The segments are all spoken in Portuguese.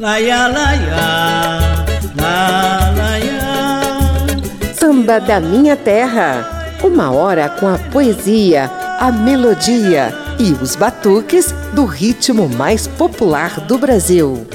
Laia, laia, la, laia. Samba da Minha Terra. Uma hora com a poesia, a melodia e os batuques do ritmo mais popular do Brasil.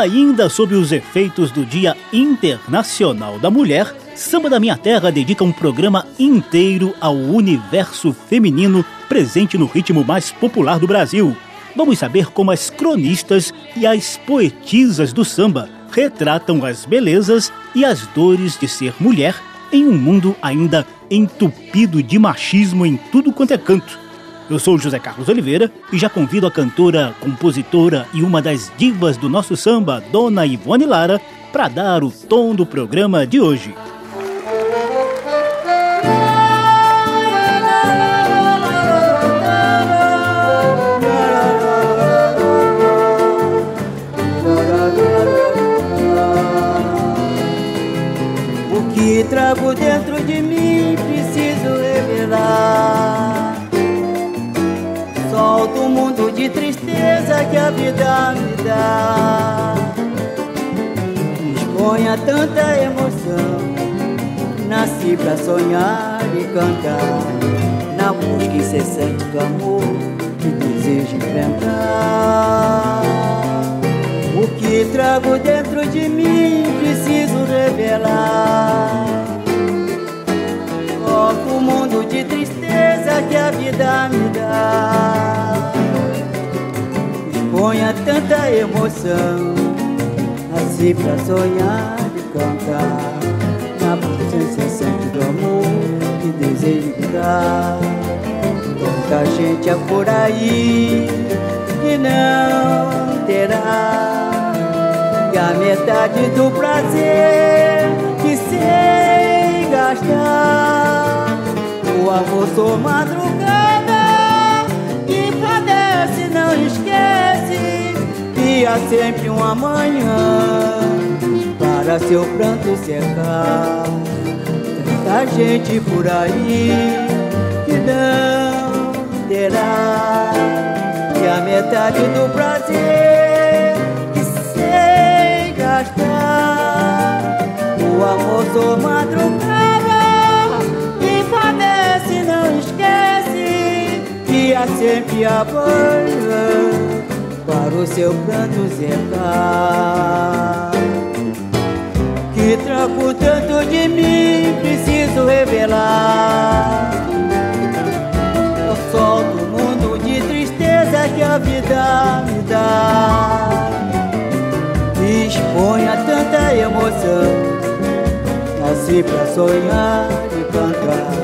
Ainda sob os efeitos do Dia Internacional da Mulher, Samba da Minha Terra dedica um programa inteiro ao universo feminino presente no ritmo mais popular do Brasil. Vamos saber como as cronistas e as poetisas do samba retratam as belezas e as dores de ser mulher em um mundo ainda entupido de machismo em tudo quanto é canto. Eu sou José Carlos Oliveira e já convido a cantora, compositora e uma das divas do nosso samba, Dona Ivone Lara, para dar o tom do programa de hoje. O que trago dentro de tristeza que a vida me dá. Exponha tanta emoção, nasci pra sonhar e cantar, na busca incessante do amor que desejo enfrentar. O que trago dentro de mim preciso revelar. Solto o mundo de tristeza que a vida me dá. Exponha tanta emoção, nasci pra sonhar e cantar, na busca incessante do amor que desejo dar. Tanta gente é por aí que não terá, e a metade do prazer que sei gastar. O amor sou madrugada esquece que há sempre um amanhã para seu pranto secar. Tanta gente por aí que não terá e a metade do prazer que sei gastar. O amor sou madrugada e padece, não esquece que há sempre amanhã para o seu pranto secar. Que trago tanto de mim, preciso revelar. Eu solto o mundo de tristeza que a vida me dá. Exponha tanta emoção, nasci pra sonhar e cantar.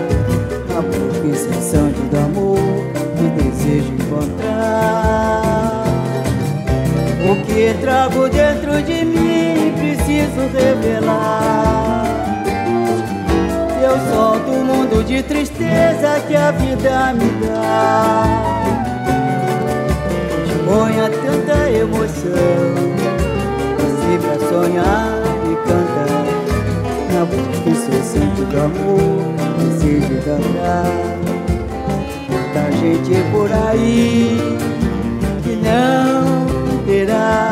Que trago dentro de mim preciso revelar. Eu solto o mundo de tristeza que a vida me dá. Exponha tanta emoção, nasci pra sonhar e cantar. Na busca incessante do amor, desejo cantar. Tanta gente por aí que não terá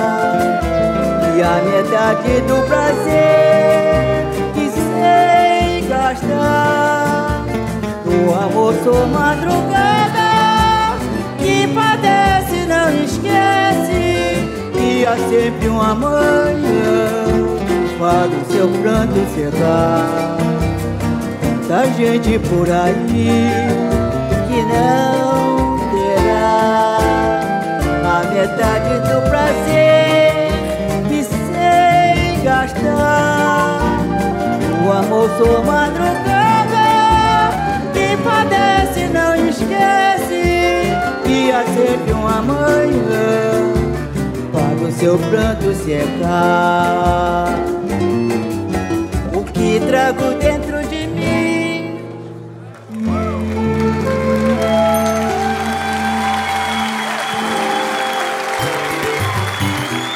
e a metade do prazer que sei gastar. O amor sou madrugada que padece, não esquece que há sempre um amanhã para o seu pranto secar. Tanta gente por aí sou madrugada que padece, não esquece que há sempre um amanhã para o seu pranto secar. O que trago dentro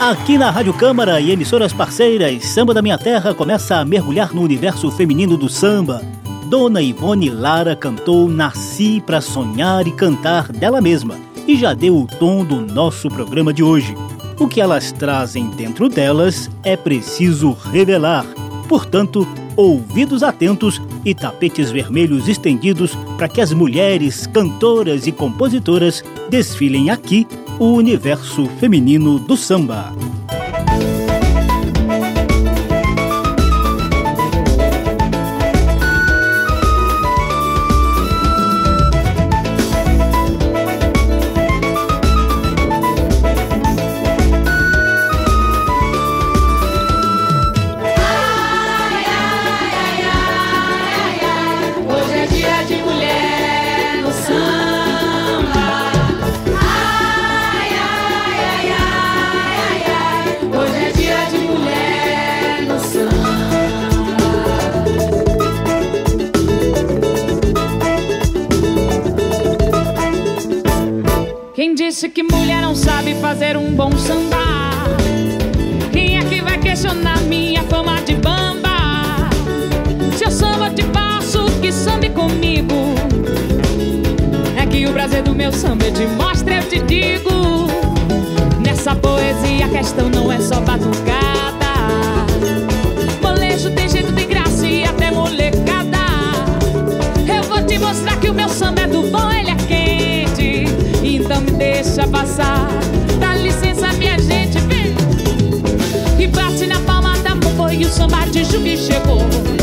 Aqui na Rádio Câmara e emissoras parceiras, Samba da Minha Terra começa a mergulhar no universo feminino do samba. Dona Ivone Lara cantou Nasci para Sonhar e Cantar dela mesma e já deu o tom do nosso programa de hoje. O que elas trazem dentro delas é preciso revelar. Portanto, ouvidos atentos e tapetes vermelhos estendidos para que as mulheres, cantoras e compositoras desfilem aqui o universo feminino do samba. fazer um bom samba. Quem é que vai questionar minha fama de bamba? Se eu samba te passo, que samba comigo. É que o prazer do meu samba é eu te mostro, eu te digo. Nessa poesia a questão não é só batucar. Tijuca e chegou.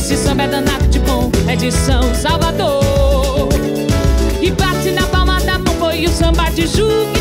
Esse samba é danado de bom, é de São Salvador. E bate na palma da mão, foi o samba de Juque.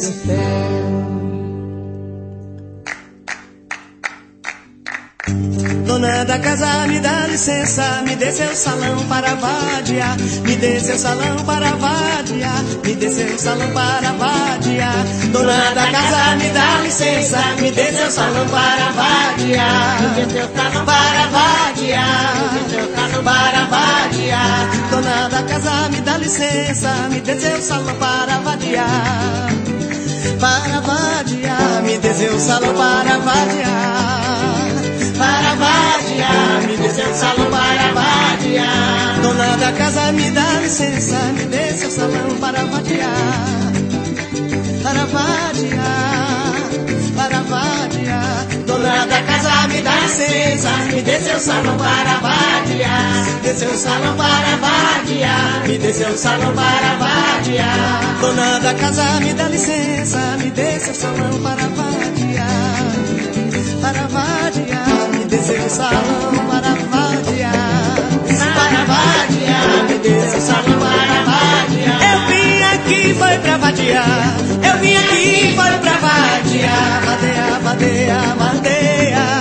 céu. Dona da casa, me dá licença, me dê seu salão para vadiar, me dê seu salão para vadiar, me dê seu salão para vadiar. Dona da casa, me dá licença, me dê seu salão para vadiar, me dê salão para vadiar, me dê salão para vadiar. Dona da casa, me dá licença, me dê seu salão para vadiar para vadiar, me dê seu salão para vadiar para vadiar, me dê seu salão para vadiar. Dona da casa, me dá licença, me dê seu salão para vadiar, para vadiar, para vadiar. Dona da casa, me dá licença, me dê seu salão para vadiar, dê seu salão para vadiar, me dê seu salão para vadiar. Dona da casa, me dá licença, me dê seu salão para vadiar, para vadiar. Descer o salão para vadiar, para vadiar, me descer o salão para vadiar. Eu vim aqui foi pra vadiar, eu vim aqui foi pra vadiar, vadeia, vadeia, vadeia.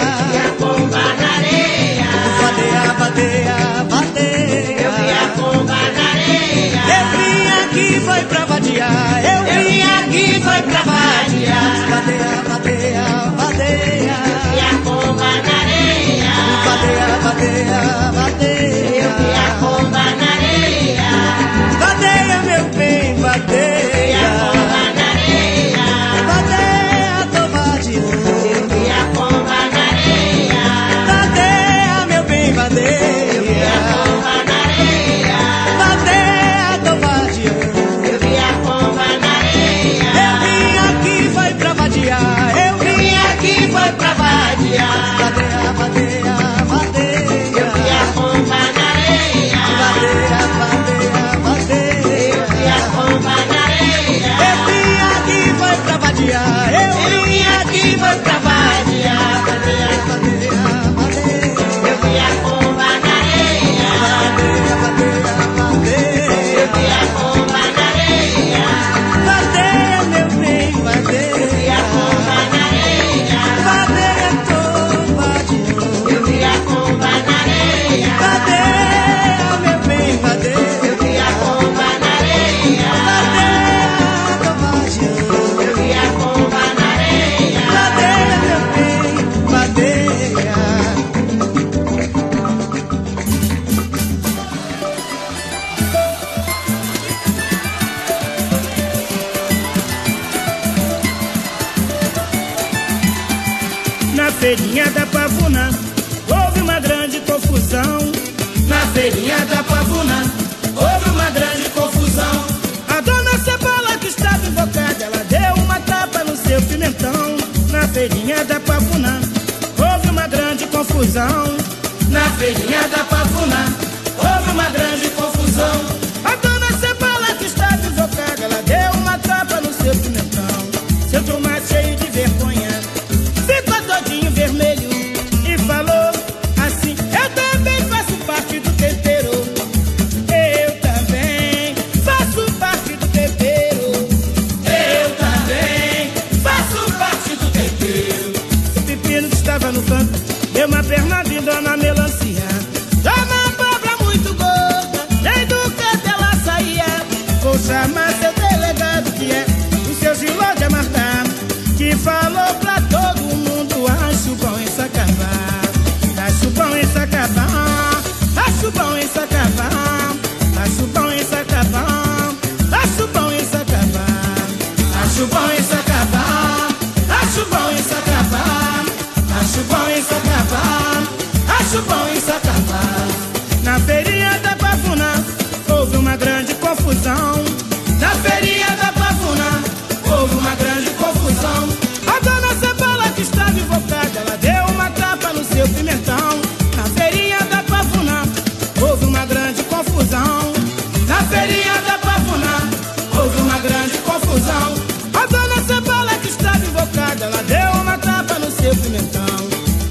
Vadeia, vadeia. Eu vi a pomba na areia. Eu vim aqui foi pra vadiar, eu vim aqui foi pra vadiar, vadeia, vadeia, vadeia. E a pomba na areia, vadeia, vadeia, vadeia. Eu vi a pomba na areia, vadeia, meu bem, vadeia.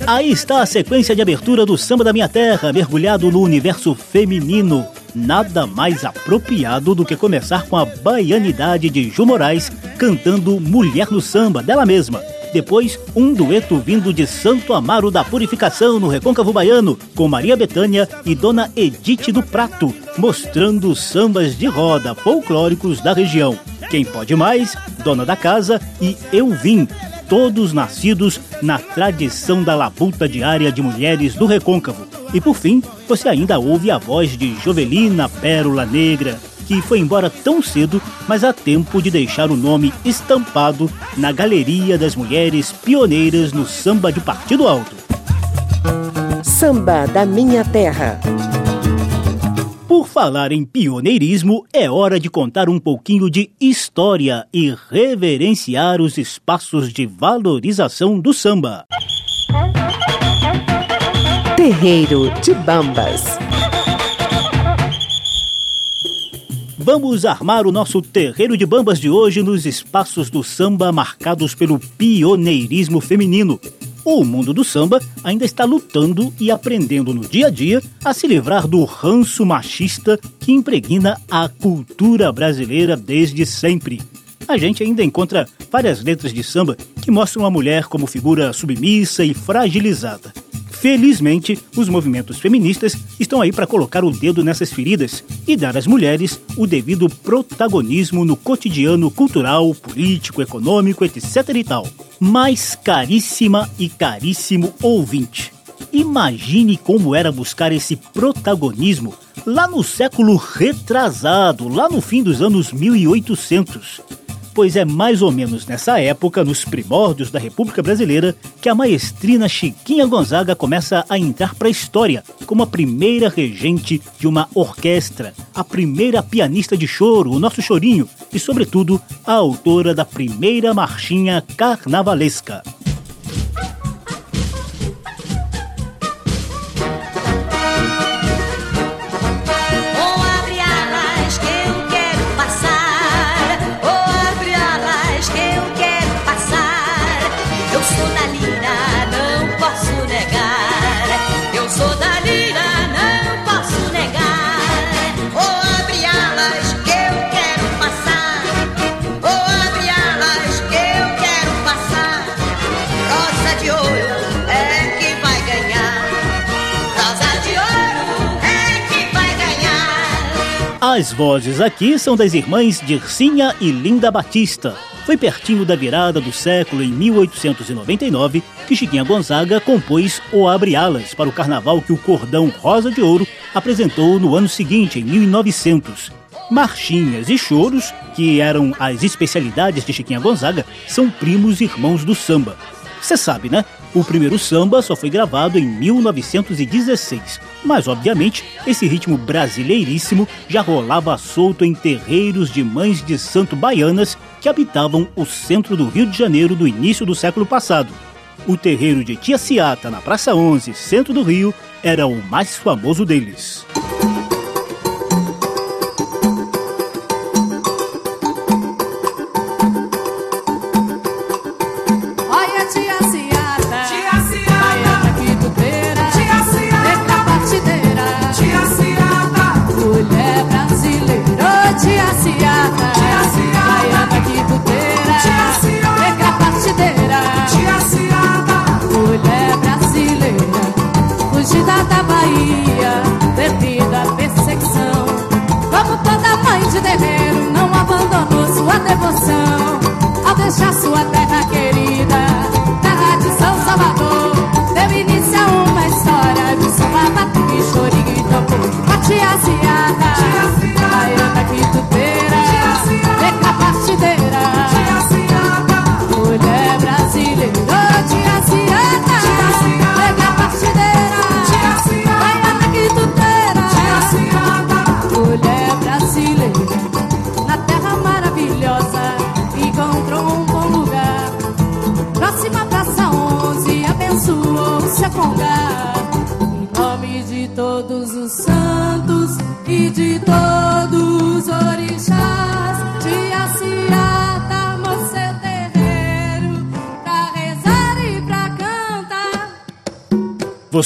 Aí está a sequência de abertura do Samba da Minha Terra, mergulhado no universo feminino. Nada mais apropriado do que começar com a baianidade de Ju Moraes cantando Mulher no Samba, dela mesma. Depois, um dueto vindo de Santo Amaro da Purificação, no Recôncavo Baiano, com Maria Betânia e Dona Edith do Prato, mostrando sambas de roda folclóricos da região. Quem pode mais? Dona da Casa e Eu Vim, todos nascidos na tradição da labuta diária de mulheres do Recôncavo. E por fim, você ainda ouve a voz de Jovelina Pérola Negra, que foi embora tão cedo, mas há tempo de deixar o nome estampado na galeria das mulheres pioneiras no samba de Partido Alto. Samba da Minha Terra. Por falar em pioneirismo, é hora de contar um pouquinho de história e reverenciar os espaços de valorização do samba. Terreiro de Bambas. Vamos armar o nosso terreiro de bambas de hoje nos espaços do samba marcados pelo pioneirismo feminino. O mundo do samba ainda está lutando e aprendendo no dia a dia a se livrar do ranço machista que impregna a cultura brasileira desde sempre. A gente ainda encontra várias letras de samba que mostram a mulher como figura submissa e fragilizada. Felizmente, os movimentos feministas estão aí para colocar o dedo nessas feridas e dar às mulheres o devido protagonismo no cotidiano cultural, político, econômico, etc e tal. Mas caríssima e caríssimo ouvinte, imagine como era buscar esse protagonismo lá no século retrasado, lá no fim dos anos 1800 pois é mais ou menos nessa época, nos primórdios da República Brasileira, que a maestrina Chiquinha Gonzaga começa a entrar para a história como a primeira regente de uma orquestra, a primeira pianista de choro, o nosso chorinho, e, sobretudo, a autora da primeira marchinha carnavalesca. As vozes aqui são das irmãs Dircinha e Linda Batista. Foi pertinho da virada do século em 1899 que Chiquinha Gonzaga compôs O Abre Alas para o carnaval que o Cordão Rosa de Ouro apresentou no ano seguinte, em 1900. Marchinhas e choros, que eram as especialidades de Chiquinha Gonzaga, são primos irmãos do samba. Você sabe, né? O primeiro samba só foi gravado em 1916, mas obviamente esse ritmo brasileiríssimo já rolava solto em terreiros de mães de santo baianas que habitavam o centro do Rio de Janeiro do início do século passado. O terreiro de Tia Ciata, na Praça 11, centro do Rio, era o mais famoso deles.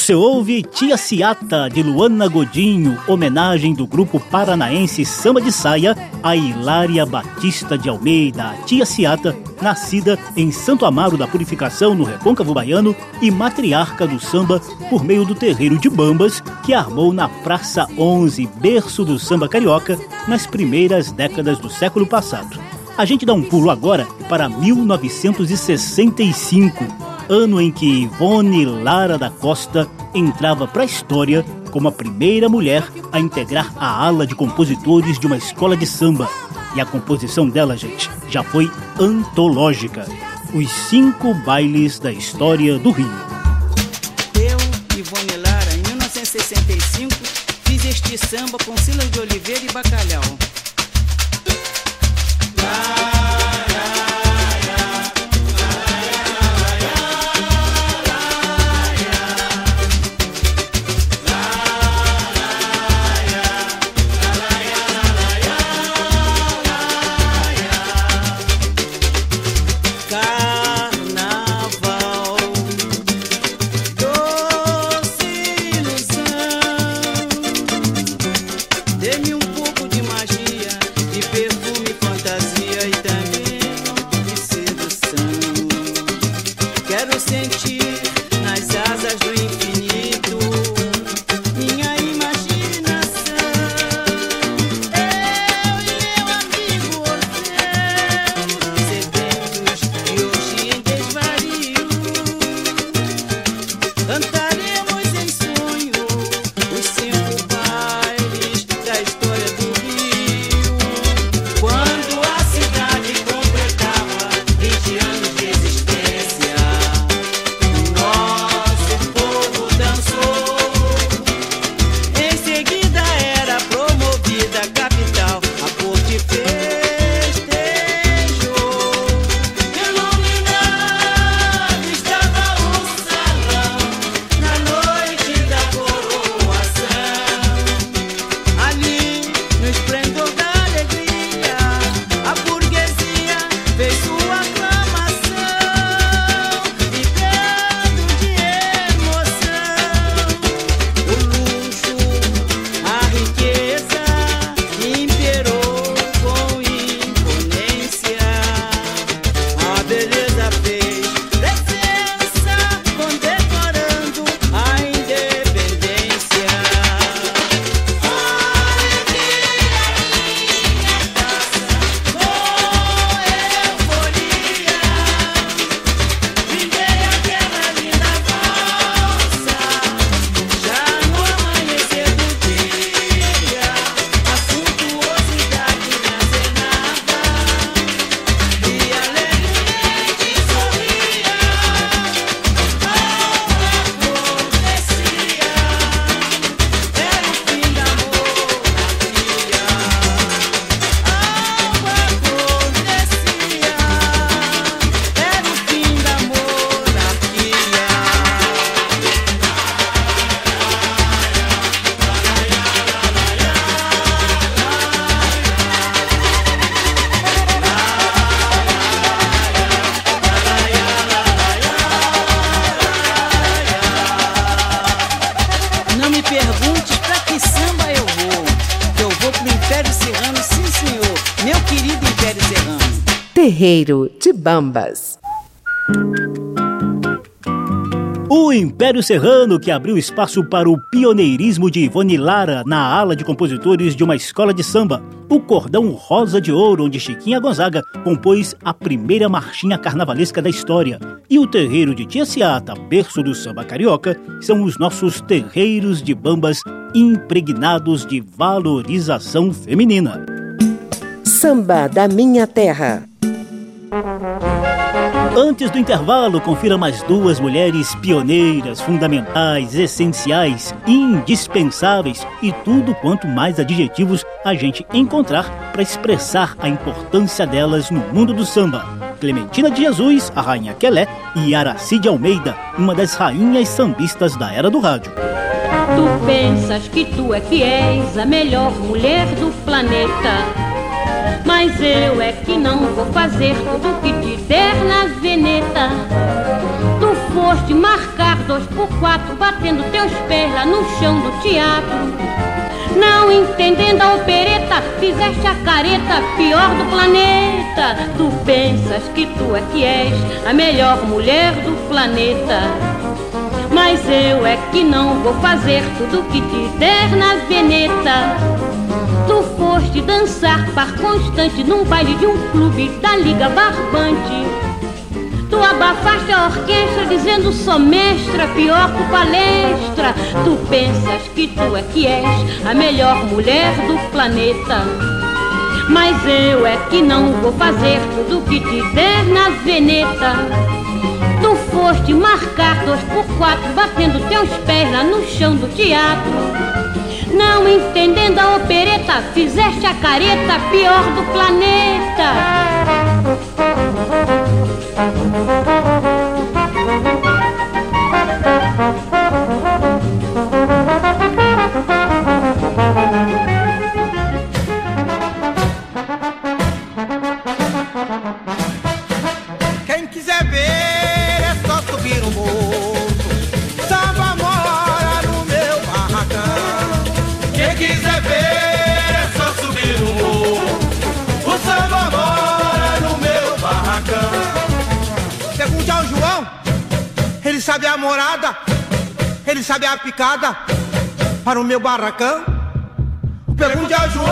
Você ouve Tia Ciata de Luana Godinho, homenagem do grupo paranaense Samba de Saia a Hilária Batista de Almeida, Tia Ciata, nascida em Santo Amaro da Purificação, no Recôncavo Baiano, e matriarca do samba por meio do terreiro de Bambas, que armou na Praça 11, berço do samba carioca, nas primeiras décadas do século passado. A gente dá um pulo agora para 1965 ano em que Ivone Lara da Costa entrava para a história como a primeira mulher a integrar a ala de compositores de uma escola de samba. E a composição dela, gente, já foi antológica. Os cinco bailes da história do Rio. Eu, Ivone Lara, em 1965, fiz este samba com Silas de Oliveira e Bacalhau. music. Terreiro de Bambas. O Império Serrano, que abriu espaço para o pioneirismo de Ivone Lara na ala de compositores de uma escola de samba. O Cordão Rosa de Ouro, onde Chiquinha Gonzaga compôs a primeira marchinha carnavalesca da história. E o terreiro de Tia Ciata, berço do samba carioca, são os nossos terreiros de bambas impregnados de valorização feminina. Samba da Minha Terra. Antes do intervalo, confira mais duas mulheres pioneiras, fundamentais, essenciais, indispensáveis e tudo quanto mais adjetivos a gente encontrar para expressar a importância delas no mundo do samba. Clementina de Jesus, a Rainha Quelé, e Aracide Almeida, uma das rainhas sambistas da era do rádio. Tu pensas que tu é que és a melhor mulher do planeta. Mas eu é que não vou fazer tudo que te der na veneta. Tu foste marcar dois por quatro, batendo teus pés lá no chão do teatro. Não entendendo a opereta, fizeste a careta pior do planeta. Tu pensas que tu é que és a melhor mulher do planeta. Mas eu é que não vou fazer tudo que te der na veneta. Tu foste dançar par constante num baile de um clube da Liga Barbante. Tu abafaste a orquestra dizendo sou mestra, pior que palestra. Tu pensas que tu é que és a melhor mulher do planeta. Mas eu é que não vou fazer tudo que te der na veneta. Tu foste marcar dois por quatro, batendo teus pés lá no chão do teatro. Não entendendo a opereta, fizeste a careta pior do planeta. Ele sabe a morada, ele sabe a picada para o meu barracão. Pergunte ao João,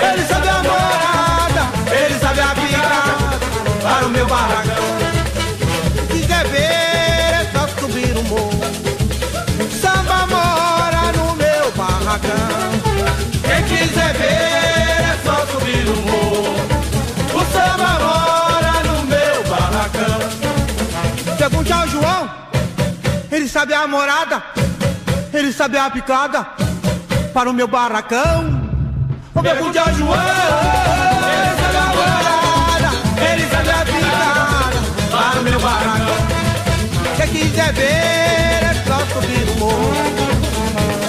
ele sabe a morada, ele sabe a picada para o meu barracão. Quiser ver, é só subir o morro. Samba mora no meu barracão. Quem quiser ver, é só subir o morro. Ele sabe a morada, ele sabe a picada para o meu barracão. Pergunte ao João, ele sabe a morada, ele sabe a picada para o meu barracão. Quem quiser ver é só subir o morro.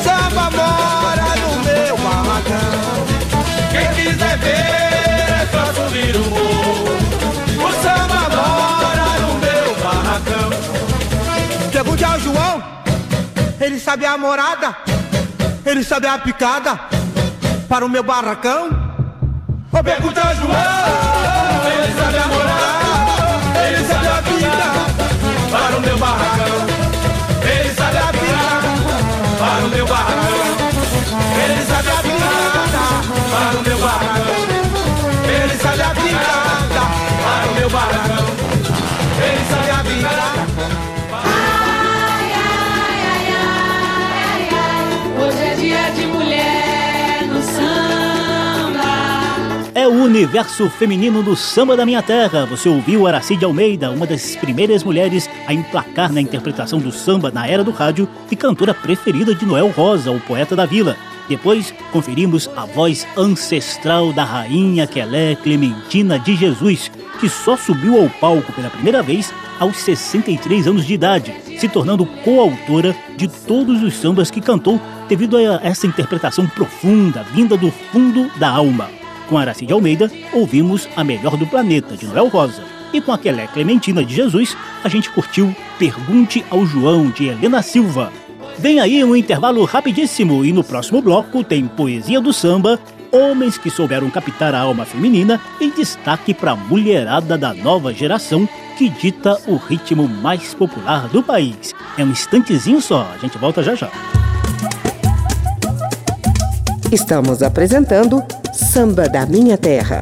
Samba mora no meu barracão. Quem quiser ver é só subir o morro. Ele sabe a morada, ele sabe a picada para o meu barracão. Ô, pergunta João, ele sabe a morada, ele sabe a picada para o meu barracão. Ele sabe a picada para o meu barracão. Ele sabe a picada para o meu barracão. Ele sabe a picada para o meu barracão. Universo feminino do samba da minha terra. Você ouviu Aracide Almeida, uma das primeiras mulheres a emplacar na interpretação do samba na era do rádio e cantora preferida de Noel Rosa, o poeta da vila. Depois, conferimos a voz ancestral da rainha Quelé Clementina de Jesus, que só subiu ao palco pela primeira vez aos 63 anos de idade, se tornando coautora de todos os sambas que cantou devido a essa interpretação profunda, vinda do fundo da alma. Com Aracide Almeida, ouvimos A Melhor do Planeta, de Noel Rosa. E com a Quelé Clementina de Jesus, a gente curtiu Pergunte ao João, de Helena Silva. Vem aí um intervalo rapidíssimo e no próximo bloco tem Poesia do Samba, Homens que souberam captar a alma feminina e destaque para a mulherada da nova geração que dita o ritmo mais popular do país. É um instantezinho só, a gente volta já já. Estamos apresentando Samba da Minha Terra.